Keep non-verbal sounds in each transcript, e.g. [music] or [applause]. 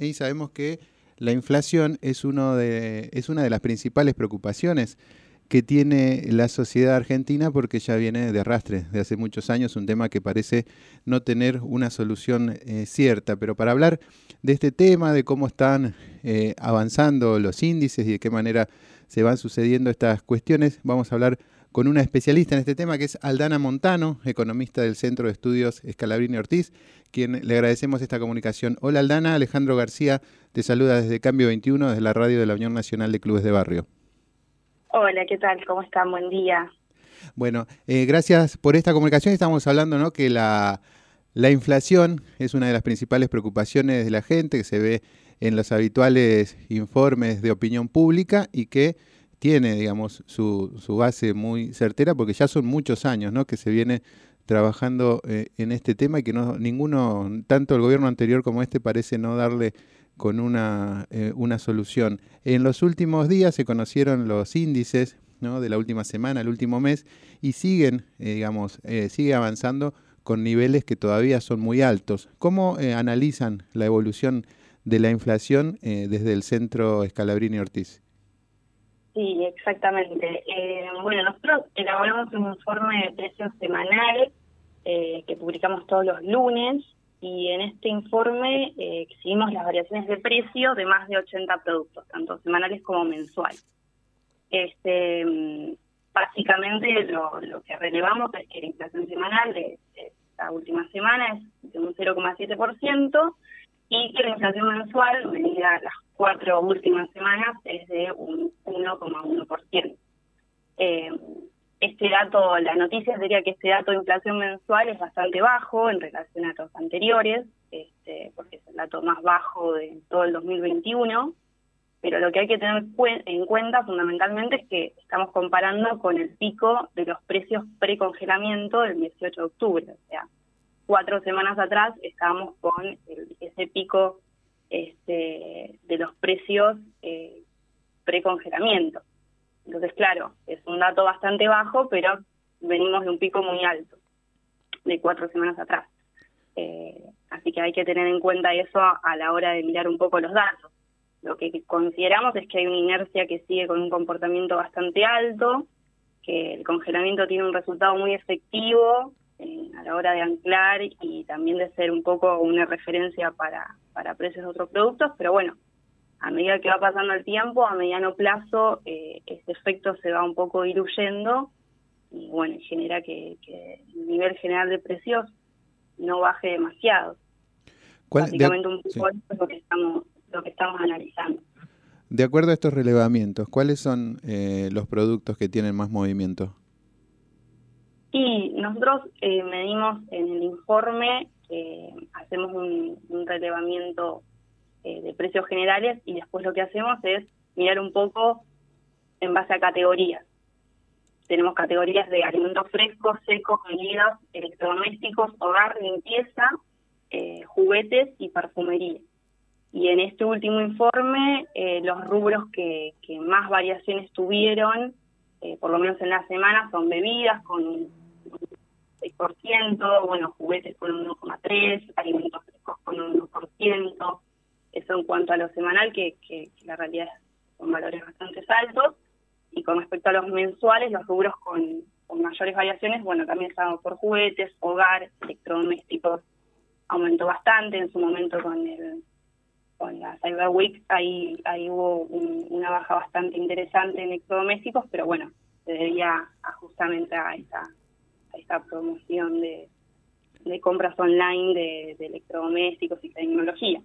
y sabemos que la inflación es, uno de, es una de las principales preocupaciones que tiene la sociedad argentina porque ya viene de arrastre de hace muchos años, un tema que parece no tener una solución eh, cierta. Pero para hablar de este tema, de cómo están eh, avanzando los índices y de qué manera se van sucediendo estas cuestiones, vamos a hablar con una especialista en este tema que es Aldana Montano, economista del Centro de Estudios Escalabrini Ortiz, quien le agradecemos esta comunicación. Hola Aldana, Alejandro García te saluda desde Cambio 21, desde la radio de la Unión Nacional de Clubes de Barrio. Hola, ¿qué tal? ¿Cómo están? Buen día. Bueno, eh, gracias por esta comunicación. Estamos hablando ¿no? que la, la inflación es una de las principales preocupaciones de la gente que se ve en los habituales informes de opinión pública y que tiene, digamos, su, su base muy certera porque ya son muchos años ¿no? que se viene trabajando eh, en este tema y que no ninguno, tanto el gobierno anterior como este, parece no darle con una, eh, una solución. En los últimos días se conocieron los índices de la última semana, el último mes, y siguen, eh, digamos, eh, sigue avanzando con niveles que todavía son muy altos. ¿Cómo analizan la evolución de la inflación desde el centro Scalabrini Ortiz? Sí, exactamente. bueno, nosotros elaboramos un informe de precios semanal que publicamos todos los lunes y en este informe eh, exhibimos las variaciones de precio de más de 80 productos, tanto semanales como mensuales. Este, básicamente lo, que relevamos es que la inflación semanal de, esta última semana es de un 0,7% y que la inflación mensual, medida las cuatro últimas semanas, es de un 1,1%. Eh, este dato, la noticia sería que este dato de inflación mensual es bastante bajo en relación a los anteriores, este, porque es el dato más bajo de todo el 2021, pero lo que hay que tener en cuenta fundamentalmente es que estamos comparando con el pico de los precios pre-congelamiento del 18 de octubre, o sea, cuatro semanas atrás estábamos con ese pico este, precios eh, pre-congelamiento. Entonces, claro, es un dato bastante bajo, pero venimos de un pico muy alto, de cuatro semanas atrás. Eh, así que hay que tener en cuenta eso a la hora de mirar un poco los datos. Lo que consideramos es que hay una inercia que sigue con un comportamiento bastante alto, que el congelamiento tiene un resultado muy efectivo eh, a la hora de anclar y también de ser un poco una referencia para, para precios de otros productos, pero bueno, a medida que va pasando el tiempo, a mediano plazo, eh, este efecto se va un poco diluyendo y bueno, genera que, el nivel general de precios no baje demasiado. Básicamente un poco es lo que estamos, lo que estamos analizando. De acuerdo a estos relevamientos, ¿cuáles son eh, los productos que tienen más movimiento? Y nosotros eh, medimos en el informe, hacemos un, un relevamiento eh, de precios generales y después lo que hacemos es mirar un poco en base a categorías. Tenemos categorías de alimentos frescos, secos, bebidas, electrodomésticos, hogar, limpieza, eh, juguetes y perfumería. Y en este último informe, eh, los rubros que, que, más variaciones tuvieron, por lo menos en la semana, son bebidas con un 6%, bueno, juguetes con un 1,3%, alimentos frescos con un 1%, eso en cuanto a lo semanal, que, que, la realidad son valores bastante altos. Y con respecto a los mensuales, los rubros con, mayores variaciones, bueno, también estamos por juguetes, hogar, electrodomésticos, aumentó bastante en su momento con el con la Cyber Week, ahí, ahí hubo una baja bastante interesante en electrodomésticos, pero bueno, se debía justamente a esta, a esta promoción de, de compras online de, de electrodomésticos y tecnología.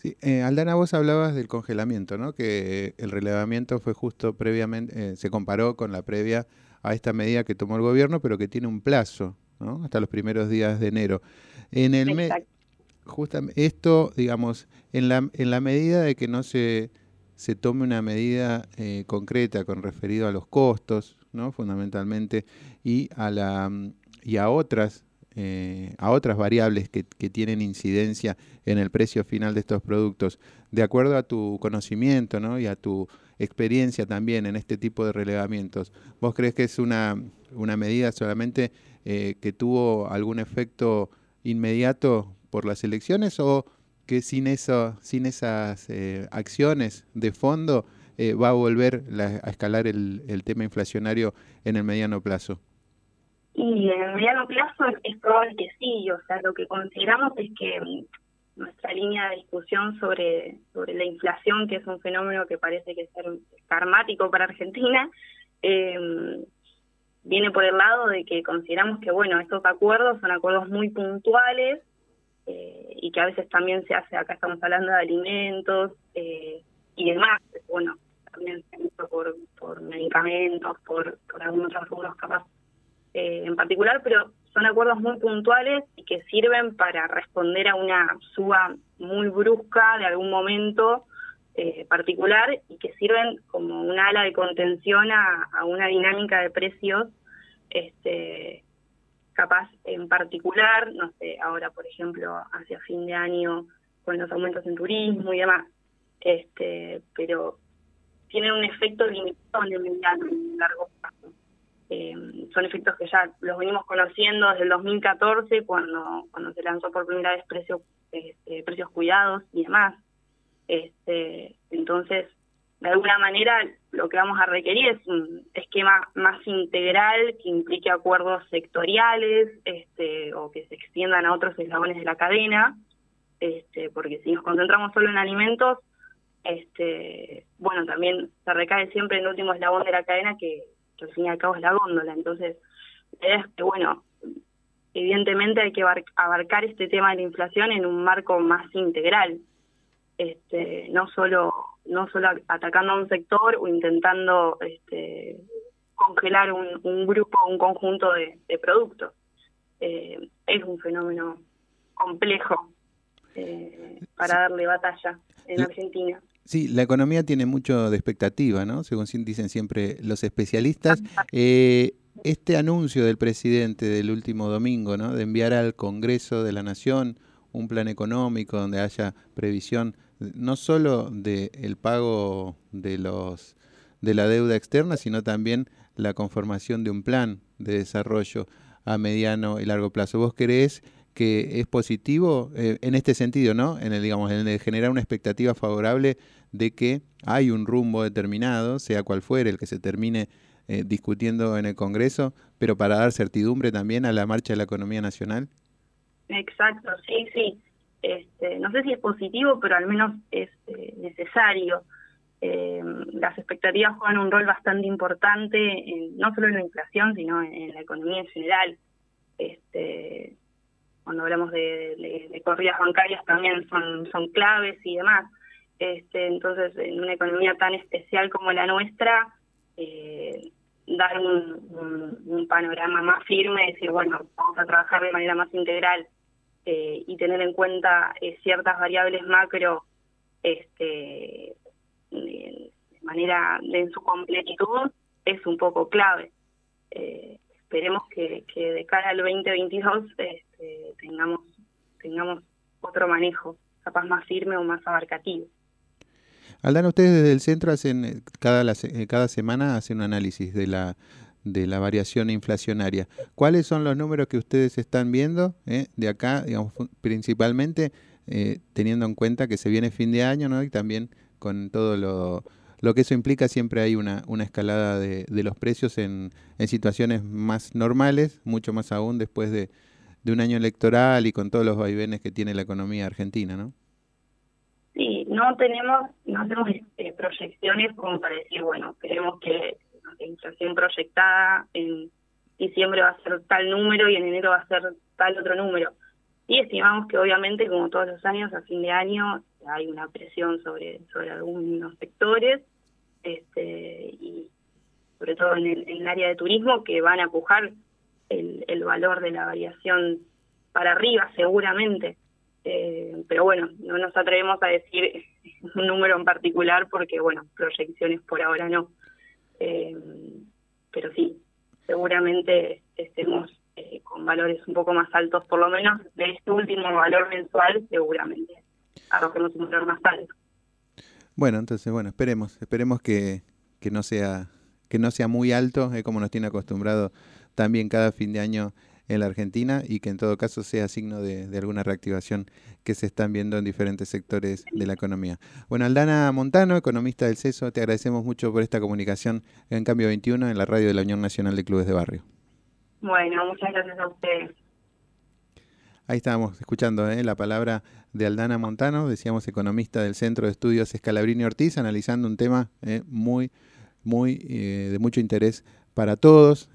Sí, eh, Aldana, vos hablabas del congelamiento, ¿no? Que el relevamiento fue justo previamente, eh, se comparó con la previa a esta medida que tomó el gobierno, pero que tiene un plazo, ¿no? Hasta los primeros días de enero. En el mes, justamente esto, digamos, en la, en la medida de que no se, se tome una medida eh, concreta con referido a los costos, ¿no? Fundamentalmente, y a la y a otras eh, a otras variables que, tienen incidencia en el precio final de estos productos, de acuerdo a tu conocimiento ¿no? y a tu experiencia también en este tipo de relevamientos, ¿vos crees que es una, una medida solamente eh, que tuvo algún efecto inmediato por las elecciones o que sin eso, sin esas eh, acciones de fondo, eh, va a volver a escalar el, tema inflacionario en el mediano plazo? Y en mediano plazo es, probable que sí, o sea, lo que consideramos es que mm, nuestra línea de discusión sobre, sobre la inflación, que es un fenómeno que parece que es karmático para Argentina, eh, viene por el lado de que consideramos que, bueno, estos acuerdos son acuerdos muy puntuales eh, y que a veces también se hace, acá estamos hablando de alimentos eh, y demás, bueno, también por, por medicamentos, por, por algunos rubros capaz eh, en particular, pero son acuerdos muy puntuales y que sirven para responder a una suba muy brusca de algún momento eh, particular y que sirven como una ala de contención a, a una dinámica de precios este capaz en particular, no sé, ahora por ejemplo hacia fin de año con los aumentos en turismo y demás, este, pero tienen un efecto limitado en el mediano y largo plazo. Eh, son efectos que ya los venimos conociendo desde el 2014 cuando cuando se lanzó por primera vez precios este, precios cuidados y demás. Este, entonces de alguna manera lo que vamos a requerir es un esquema más integral que implique acuerdos sectoriales este, o que se extiendan a otros eslabones de la cadena, este, porque si nos concentramos solo en alimentos, este, bueno, también se recae siempre en el último eslabón de la cadena que, al fin y al cabo es la góndola. Entonces, es que, bueno, evidentemente hay que abarcar este tema de la inflación en un marco más integral, este, no solo no solo atacando a un sector o intentando este, congelar un, un grupo, un conjunto de, productos. Eh, es un fenómeno complejo eh, para darle batalla en Argentina. Sí, la economía tiene mucho de expectativa, ¿no? Según dicen siempre los especialistas. Eh, este anuncio del presidente del último domingo, ¿no? De enviar al Congreso de la Nación un plan económico donde haya previsión no solo del el pago de los de la deuda externa, sino también la conformación de un plan de desarrollo a mediano y largo plazo. ¿Vos creés que es positivo eh, en este sentido, ¿no? En el digamos en el generar una expectativa favorable de que hay un rumbo determinado, sea cual fuere el que se termine eh, discutiendo en el Congreso, pero para dar certidumbre también a la marcha de la economía nacional. Exacto, sí, sí. Este, no sé si es positivo, pero al menos es eh, necesario. Las expectativas juegan un rol bastante importante, en, no solo en la inflación, sino en, la economía en general. Este, cuando hablamos de, de, corridas bancarias también son, son claves y demás. Este, entonces, en una economía tan especial como la nuestra, eh, dar un, un, panorama más firme, decir, bueno, vamos a trabajar de manera más integral eh, y tener en cuenta eh, ciertas variables macro este, de manera en su completitud es un poco clave. Esperemos que, que, de cara al 2022 este, tengamos tengamos otro manejo, capaz más firme o más abarcativo. Aldana, ustedes desde el centro hacen cada, cada semana hacen un análisis de la de la variación inflacionaria. ¿Cuáles son los números que ustedes están viendo eh, de acá, digamos, principalmente eh, teniendo en cuenta que se viene fin de año ¿no? y también con todo lo, lo que eso implica, siempre hay una, una escalada de, de los precios en, en, situaciones más normales, mucho más aún después de, de, un año electoral y con todos los vaivenes que tiene la economía argentina, ¿no? Sí, no tenemos, no tenemos eh, proyecciones como para decir, bueno, queremos que inflación proyectada en diciembre va a ser tal número y en enero va a ser tal otro número. Y estimamos que obviamente, como todos los años, a fin de año hay una presión sobre, sobre algunos sectores, este, y sobre todo en el, área de turismo, que van a pujar el, valor de la variación para arriba, seguramente. Eh, pero bueno, no nos atrevemos a decir [laughs] un número en particular porque, bueno, proyecciones por ahora no. Eh, pero sí, seguramente estemos eh, con valores un poco más altos, por lo menos de este último valor mensual, seguramente arrojemos un valor más alto. Bueno, entonces, bueno, esperemos, esperemos que, que no sea que no sea muy alto, como nos tiene acostumbrado también cada fin de año en la Argentina y que en todo caso sea signo de, alguna reactivación que se están viendo en diferentes sectores de la economía. Bueno, Aldana Montano, economista del CESO, te agradecemos mucho por esta comunicación en Cambio 21 en la radio de la Unión Nacional de Clubes de Barrio. Bueno, muchas gracias a ustedes. Ahí estábamos escuchando ¿eh? la palabra de Aldana Montano, decíamos economista del Centro de Estudios Escalabrini Ortiz, analizando un tema ¿eh? muy, muy eh, de mucho interés para todos.